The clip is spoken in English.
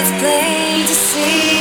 it's plain to see.